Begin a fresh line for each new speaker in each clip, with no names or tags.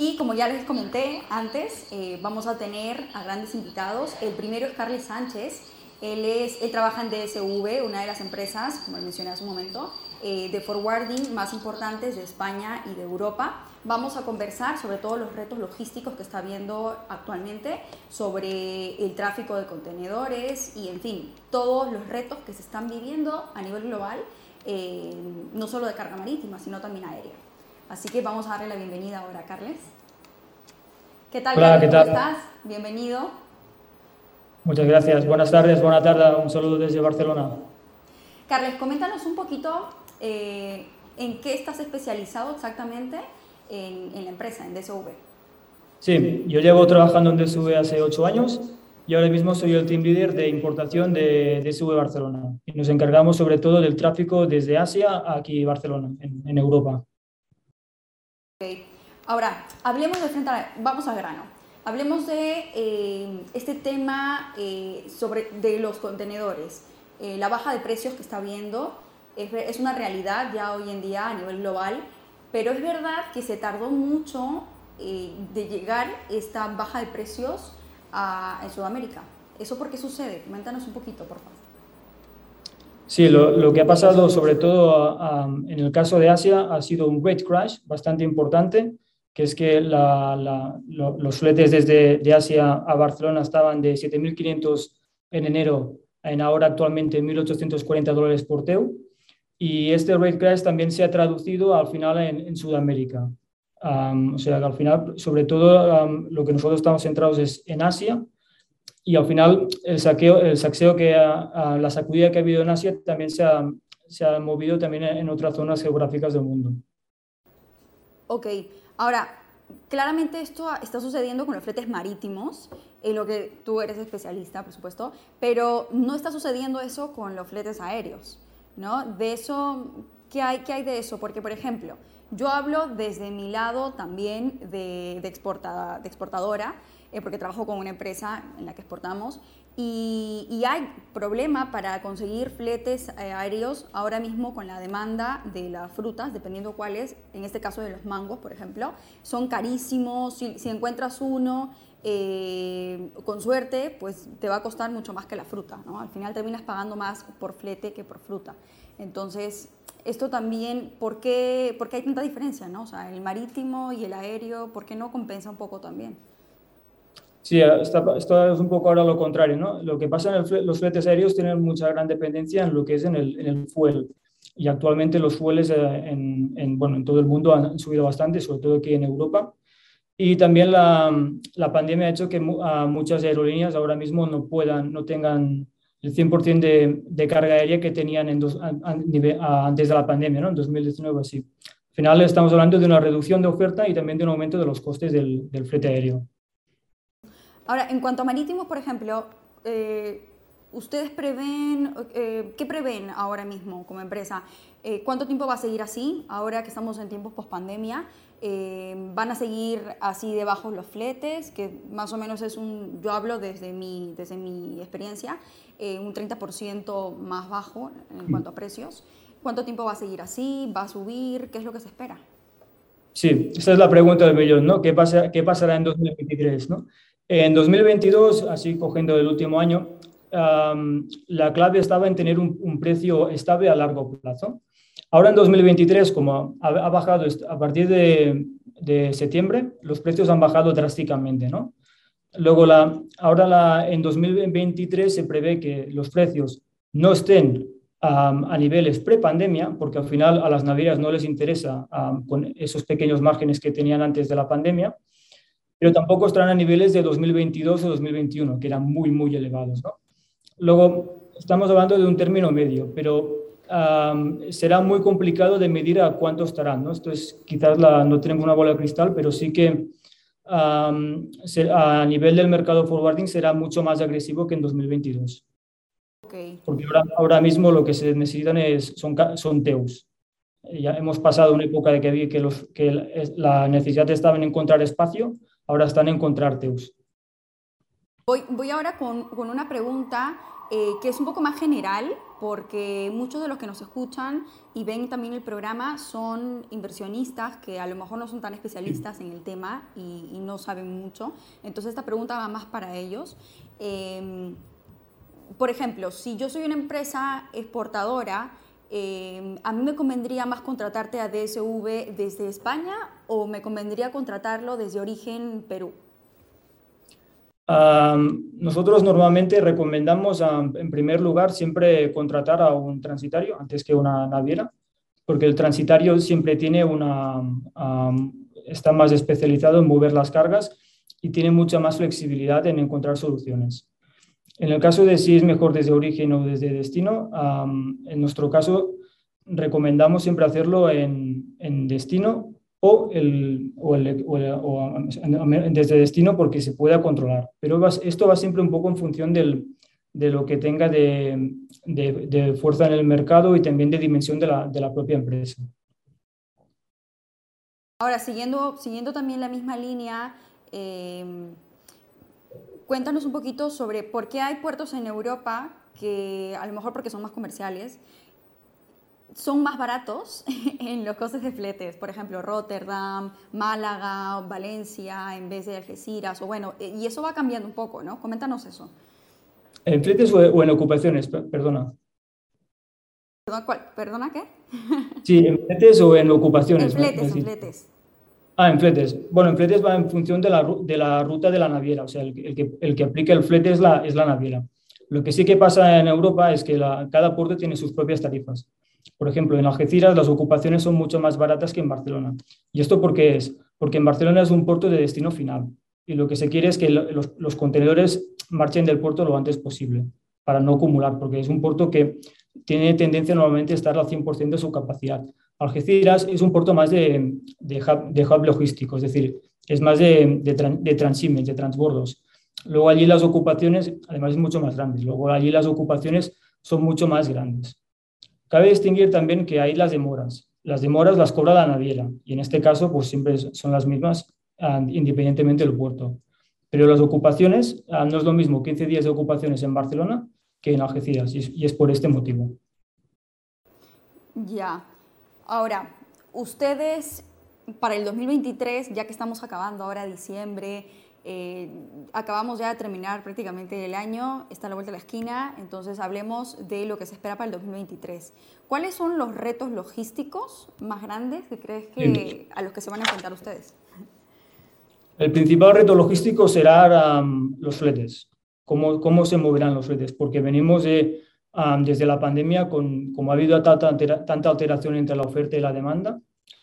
Y como ya les comenté antes, eh, vamos a tener a grandes invitados. El primero es Carles Sánchez. Él, es, él trabaja en DSV, una de las empresas, como mencioné hace un momento, eh, de forwarding más importantes de España y de Europa. Vamos a conversar sobre todos los retos logísticos que está habiendo actualmente, sobre el tráfico de contenedores y, en fin, todos los retos que se están viviendo a nivel global, eh, no solo de carga marítima, sino también aérea. Así que vamos a darle la bienvenida ahora a Carles. ¿Qué tal,
Hola,
Carles?
¿qué tal?
¿Cómo estás? Bienvenido.
Muchas gracias. Buenas tardes, buena tarde. Un saludo desde Barcelona.
Carles, coméntanos un poquito eh, en qué estás especializado exactamente en, en la empresa, en DSV.
Sí, yo llevo trabajando en DSV hace ocho años y ahora mismo soy el team leader de importación de DSV Barcelona. Y nos encargamos sobre todo del tráfico desde Asia a aquí Barcelona, en, en Europa.
Ok. Ahora, hablemos de frente a, vamos al grano. Hablemos de eh, este tema eh, sobre de los contenedores. Eh, la baja de precios que está habiendo es, es una realidad ya hoy en día a nivel global, pero es verdad que se tardó mucho eh, de llegar esta baja de precios a, en Sudamérica. ¿Eso por qué sucede? Coméntanos un poquito, por favor.
Sí, lo, lo que ha pasado sobre todo en el caso de Asia ha sido un rate crash bastante importante, que es que los fletes desde de Asia a Barcelona estaban de 7.500 en enero en ahora actualmente 1.840 dólares por TEU. Y este rate crash también se ha traducido al final en, Sudamérica. Um, o sea que al final, sobre todo, lo que nosotros estamos centrados es en Asia y al final el saqueo, el saqueo que ha, la sacudida que ha habido en Asia también se ha, movido también en otras zonas geográficas del mundo.
Ok, ahora, claramente esto está sucediendo con los fletes marítimos, en lo que tú eres especialista, por supuesto, pero no está sucediendo eso con los fletes aéreos, ¿no? De eso, ¿qué hay, qué hay de eso? Porque, por ejemplo, yo hablo desde mi lado también de, de, exporta, de exportadora, eh, porque trabajo con una empresa en la que exportamos, y, y hay problema para conseguir fletes eh, aéreos ahora mismo con la demanda de las frutas, dependiendo cuáles, en este caso de los mangos, por ejemplo, son carísimos, si, si encuentras uno eh, con suerte, pues te va a costar mucho más que la fruta, ¿no? Al final terminas pagando más por flete que por fruta. Entonces, esto también, ¿por qué, por qué hay tanta diferencia, no? O sea, el marítimo y el aéreo, ¿por qué no compensa un poco también?
Sí, esto es un poco ahora lo contrario, ¿no? Lo que pasa en el, los fletes aéreos tienen mucha gran dependencia en lo que es en el, en el fuel. Y actualmente los fueles en, en, bueno, en todo el mundo han subido bastante, sobre todo aquí en Europa. Y también la, la pandemia ha hecho que a muchas aerolíneas ahora mismo no puedan, no tengan el 100% de, de, carga aérea que tenían en dos, a, a, antes de la pandemia, ¿no? en 2019 así. Al final estamos hablando de una reducción de oferta y también de un aumento de los costes del, del flete aéreo.
Ahora, en cuanto a marítimos, por ejemplo, eh, ¿ustedes prevén, eh, qué prevén ahora mismo como empresa? Eh, ¿Cuánto tiempo va a seguir así, ahora que estamos en tiempos post-pandemia? ¿Van a seguir así de bajos los fletes? Que más o menos es un, yo hablo desde mi, desde mi experiencia, un 30% más bajo en cuanto a precios. ¿Cuánto tiempo va a seguir así? ¿Va a subir? ¿Qué es lo que se espera?
Sí, esa es la pregunta del millón, ¿no? ¿Qué, pasa, qué pasará en 2023, no? En 2022, así cogiendo el último año, um, la clave estaba en tener un, un, precio estable a largo plazo. Ahora en 2023, como ha, ha bajado a partir de, de, septiembre, los precios han bajado drásticamente, ¿no? Luego, la, ahora la, en 2023 se prevé que los precios no estén um, a niveles pre-pandemia, porque al final a las navieras no les interesa um, con esos pequeños márgenes que tenían antes de la pandemia, pero tampoco estarán a niveles de 2022 o 2021, que eran muy, muy elevados. ¿no? Luego, estamos hablando de un término medio, pero um, será muy complicado de medir a cuánto estarán. ¿no? Esto es, quizás la, no tenemos una bola de cristal, pero sí que um, a nivel del mercado forwarding será mucho más agresivo que en 2022.
Okay.
Porque ahora, ahora, mismo lo que se necesitan es, son, son TEUs. Ya hemos pasado una época de que, que, los, que la necesidad estaba en encontrar espacio, ahora están en encontrar TEUs.
Voy, voy ahora con, con, una pregunta eh, que es un poco más general, porque muchos de los que nos escuchan y ven también el programa son inversionistas que a lo mejor no son tan especialistas en el tema y, no saben mucho. Entonces esta pregunta va más para ellos. Em, por ejemplo, si yo soy una empresa exportadora, em, ¿a mí me convendría más contratarte a DSV desde España o me convendría contratarlo desde origen Perú?
nosotros normalmente recomendamos, en primer lugar, siempre contratar a un transitario antes que una naviera, porque el transitario siempre tiene una, está más especializado en mover las cargas y tiene mucha más flexibilidad en encontrar soluciones. En el caso de si es mejor desde origen o desde destino, en nuestro caso recomendamos siempre hacerlo en, en destino o, el, o, el, o, desde destino porque se pueda controlar. Pero esto va siempre un poco en función del, de lo que tenga de, de, fuerza en el mercado y también de dimensión de la, de la propia empresa.
Ahora, siguiendo, siguiendo también la misma línea, eh, cuéntanos un poquito sobre por qué hay puertos en Europa que a lo mejor porque son más comerciales, son más baratos en los costes de fletes. Por ejemplo, Rotterdam, Málaga, Valencia, en vez de Algeciras. O bueno, eh, y eso va cambiando un poco, ¿no? Coméntanos eso.
¿En fletes o en ocupaciones? Perdona.
¿Perdona qué?
Sí, ¿en fletes o en ocupaciones?
En fletes, en fletes.
Ah, en fletes. Bueno, en fletes va en función de la, de la ruta de la naviera. O sea, el, que, el que aplica el flete es la, es la naviera. Lo que sí que pasa en Europa es que la, cada puerto tiene sus propias tarifas. Por ejemplo, en Algeciras las ocupaciones son mucho más baratas que en Barcelona. ¿Y esto por qué es? Porque en Barcelona es un puerto de destino final y lo que se quiere es que los, contenedores marchen del puerto lo antes posible para no acumular, porque es un puerto que tiene tendencia normalmente a estar al 100% de su capacidad. Algeciras es un puerto más de, de, hub, logístico, es decir, es más de, de, de de transbordos. Luego allí las ocupaciones, además es mucho más grande, luego allí las ocupaciones son mucho más grandes. Cabe distinguir también que hay las demoras. Las demoras las cobra la naviera y en este caso pues siempre son las mismas ah, independientemente del puerto. Pero las ocupaciones ah, no es lo mismo 15 días de ocupaciones en Barcelona que en Algeciras y es por este motivo.
Ya. Ahora, ustedes para el 2023, ya que estamos acabando ahora diciembre, eh, acabamos ya de terminar prácticamente el año, está a la vuelta de la esquina, entonces hablemos de lo que se espera para el 2023. ¿Cuáles son los retos logísticos más grandes que crees que a los que se van a enfrentar ustedes?
El principal reto logístico será los fletes, cómo, cómo se moverán los fletes, porque venimos de, desde la pandemia, con, como ha habido tanta, tanta alteración entre la oferta y la demanda,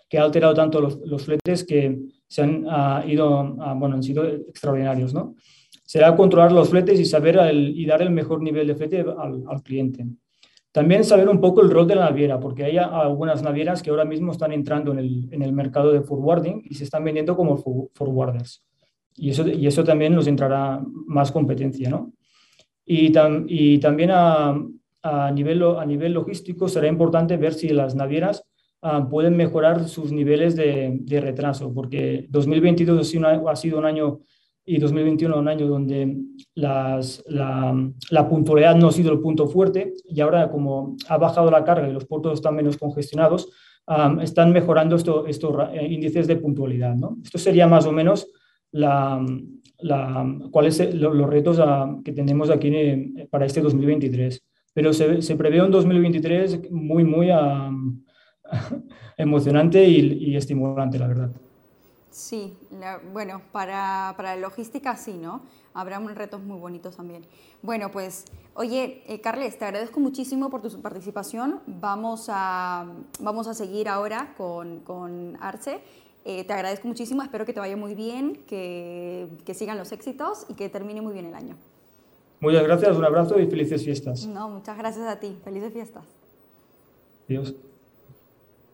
que ha alterado tanto los, los fletes que se han ah, ido, ah, bueno, han sido extraordinarios, ¿no? Será controlar los fletes y saber y dar el mejor nivel de flete al, al, cliente. También saber un poco el rol de la naviera, porque hay algunas navieras que ahora mismo están entrando en el, en el mercado de forwarding y se están vendiendo como forwarders. Y eso, y eso también nos entrará más competencia, ¿no? Y, y también a, a, nivel, a nivel logístico será importante ver si las navieras Ah, pueden mejorar sus niveles de, retraso, porque 2022 ha sido un año y 2021 un año donde las, la, la, puntualidad no ha sido el punto fuerte y ahora como ha bajado la carga y los puertos están menos congestionados, están mejorando estos eh, índices de puntualidad. ¿no? Esto sería más o menos la, la, cuáles los retos que tenemos aquí eh, para este 2023. Pero se, se, prevé un 2023 muy, muy emocionante y, estimulante, la verdad.
Sí, bueno, para, para, la logística sí, ¿no? Habrá retos muy bonitos también. Bueno, pues, oye, eh, Carles, te agradezco muchísimo por tu participación. Vamos a, vamos a seguir ahora con, con Arce. Eh, te agradezco muchísimo, espero que te vaya muy bien, que, que sigan los éxitos y que termine muy bien el año.
Muchas gracias, un abrazo y felices fiestas.
No, muchas gracias a ti. Felices fiestas.
Adiós.